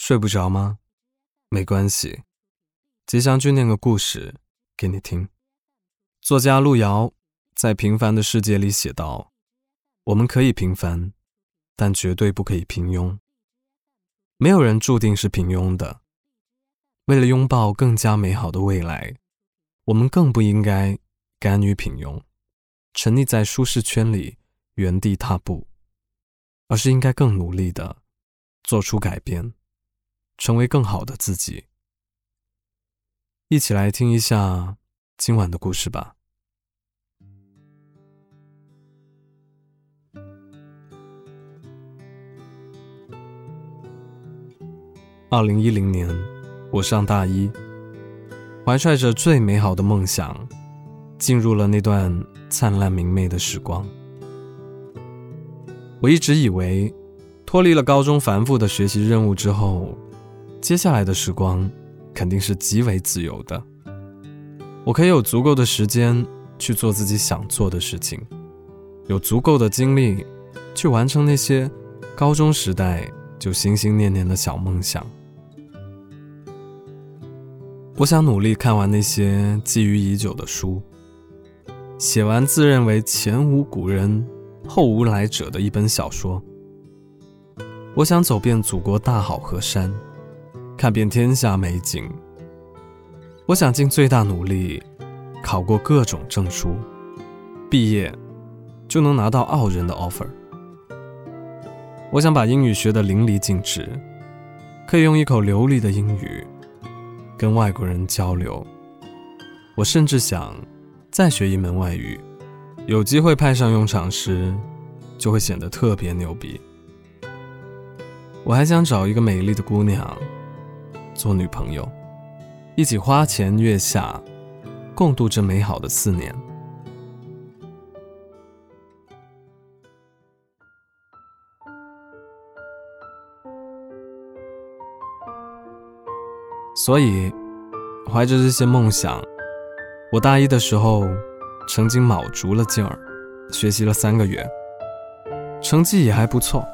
睡不着吗？没关系，吉祥君念个故事给你听。作家路遥在《平凡的世界》里写道：“我们可以平凡，但绝对不可以平庸。没有人注定是平庸的。为了拥抱更加美好的未来，我们更不应该甘于平庸，沉溺在舒适圈里原地踏步，而是应该更努力的做出改变。”成为更好的自己。一起来听一下今晚的故事吧。二零一零年，我上大一，怀揣着最美好的梦想，进入了那段灿烂明媚的时光。我一直以为，脱离了高中繁复的学习任务之后。接下来的时光肯定是极为自由的，我可以有足够的时间去做自己想做的事情，有足够的精力去完成那些高中时代就心心念念的小梦想。我想努力看完那些觊觎已久的书，写完自认为前无古人后无来者的一本小说。我想走遍祖国大好河山。看遍天下美景，我想尽最大努力考过各种证书，毕业就能拿到傲人的 offer。我想把英语学得淋漓尽致，可以用一口流利的英语跟外国人交流。我甚至想再学一门外语，有机会派上用场时，就会显得特别牛逼。我还想找一个美丽的姑娘。做女朋友，一起花前月下，共度这美好的四年。所以，怀着这些梦想，我大一的时候，曾经卯足了劲儿，学习了三个月，成绩也还不错。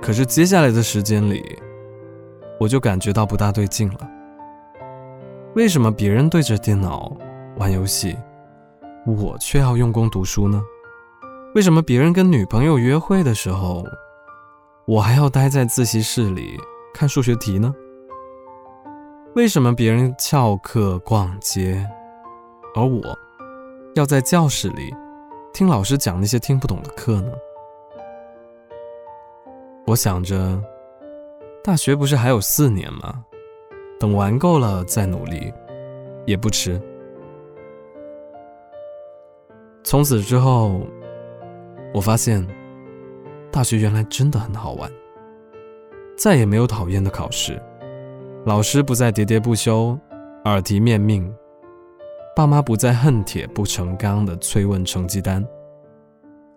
可是接下来的时间里，我就感觉到不大对劲了。为什么别人对着电脑玩游戏，我却要用功读书呢？为什么别人跟女朋友约会的时候，我还要待在自习室里看数学题呢？为什么别人翘课逛街，而我要在教室里听老师讲那些听不懂的课呢？我想着。大学不是还有四年吗？等玩够了再努力，也不迟。从此之后，我发现大学原来真的很好玩，再也没有讨厌的考试，老师不再喋喋不休、耳提面命，爸妈不再恨铁不成钢的催问成绩单，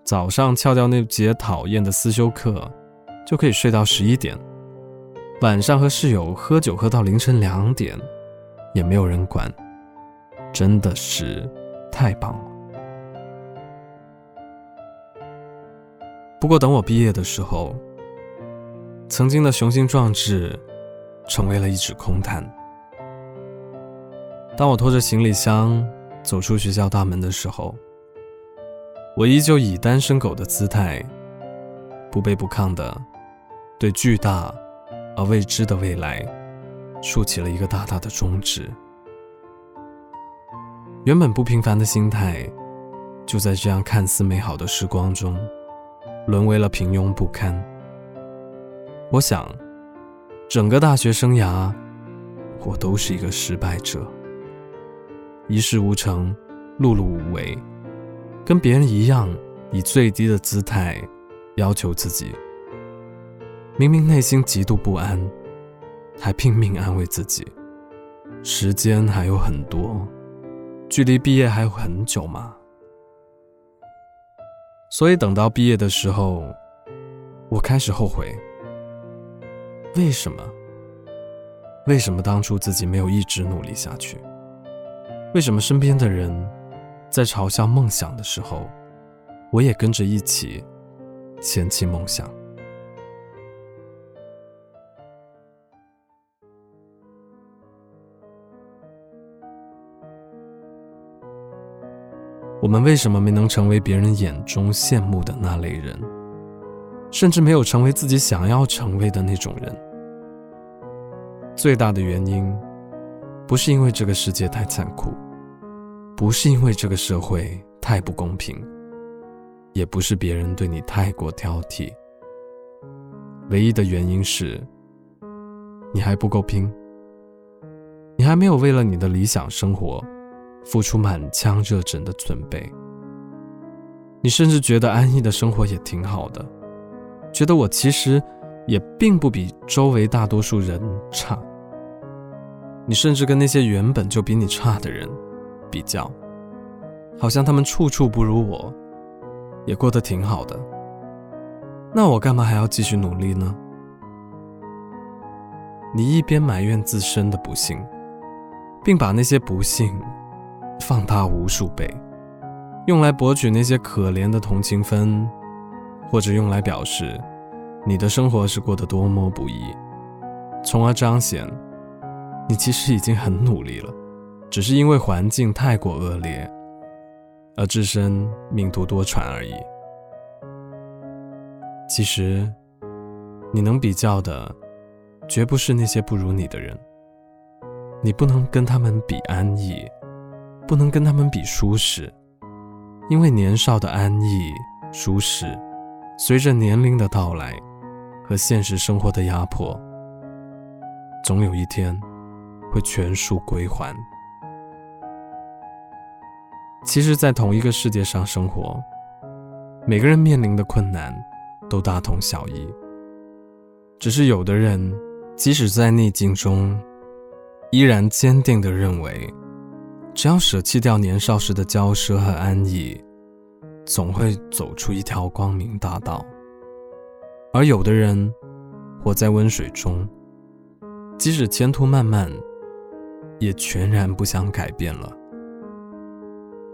早上翘掉那节讨厌的思修课，就可以睡到十一点。晚上和室友喝酒喝到凌晨两点，也没有人管，真的是太棒了。不过等我毕业的时候，曾经的雄心壮志成为了一纸空谈。当我拖着行李箱走出学校大门的时候，我依旧以单身狗的姿态，不卑不亢的对巨大。而未知的未来，竖起了一个大大的中指。原本不平凡的心态，就在这样看似美好的时光中，沦为了平庸不堪。我想，整个大学生涯，我都是一个失败者，一事无成，碌碌无为，跟别人一样，以最低的姿态要求自己。明明内心极度不安，还拼命安慰自己，时间还有很多，距离毕业还有很久嘛。所以等到毕业的时候，我开始后悔，为什么？为什么当初自己没有一直努力下去？为什么身边的人在嘲笑梦想的时候，我也跟着一起嫌弃梦想？我们为什么没能成为别人眼中羡慕的那类人，甚至没有成为自己想要成为的那种人？最大的原因，不是因为这个世界太残酷，不是因为这个社会太不公平，也不是别人对你太过挑剔。唯一的原因是，你还不够拼，你还没有为了你的理想生活。付出满腔热忱的准备，你甚至觉得安逸的生活也挺好的，觉得我其实也并不比周围大多数人差。你甚至跟那些原本就比你差的人比较，好像他们处处不如我，也过得挺好的。那我干嘛还要继续努力呢？你一边埋怨自身的不幸，并把那些不幸。放大无数倍，用来博取那些可怜的同情分，或者用来表示你的生活是过得多么不易，从而彰显你其实已经很努力了，只是因为环境太过恶劣，而自身命途多舛而已。其实，你能比较的，绝不是那些不如你的人，你不能跟他们比安逸。不能跟他们比舒适，因为年少的安逸、舒适，随着年龄的到来和现实生活的压迫，总有一天会全数归还。其实，在同一个世界上生活，每个人面临的困难都大同小异，只是有的人即使在逆境中，依然坚定地认为。只要舍弃掉年少时的骄奢和安逸，总会走出一条光明大道。而有的人活在温水中，即使前途漫漫，也全然不想改变了，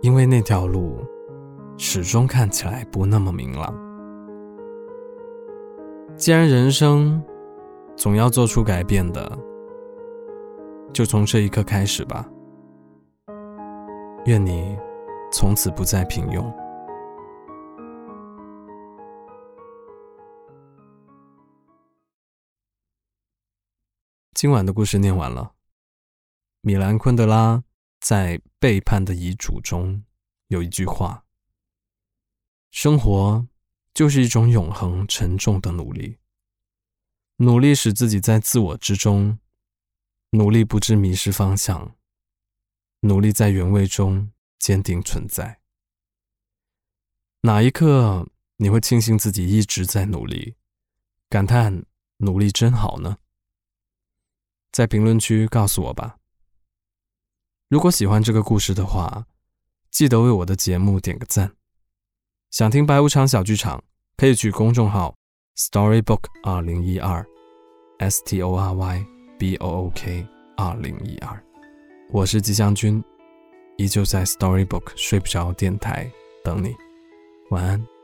因为那条路始终看起来不那么明朗。既然人生总要做出改变的，就从这一刻开始吧。愿你从此不再平庸。今晚的故事念完了。米兰昆德拉在《背叛的遗嘱》中有一句话：“生活就是一种永恒沉重的努力，努力使自己在自我之中，努力不致迷失方向。”努力在原位中坚定存在。哪一刻你会庆幸自己一直在努力，感叹努力真好呢？在评论区告诉我吧。如果喜欢这个故事的话，记得为我的节目点个赞。想听白无常小剧场，可以去公众号 Storybook 二零一二，S T O R Y B O O K 二零一二。我是吉祥君，依旧在 Storybook 睡不着电台等你，晚安。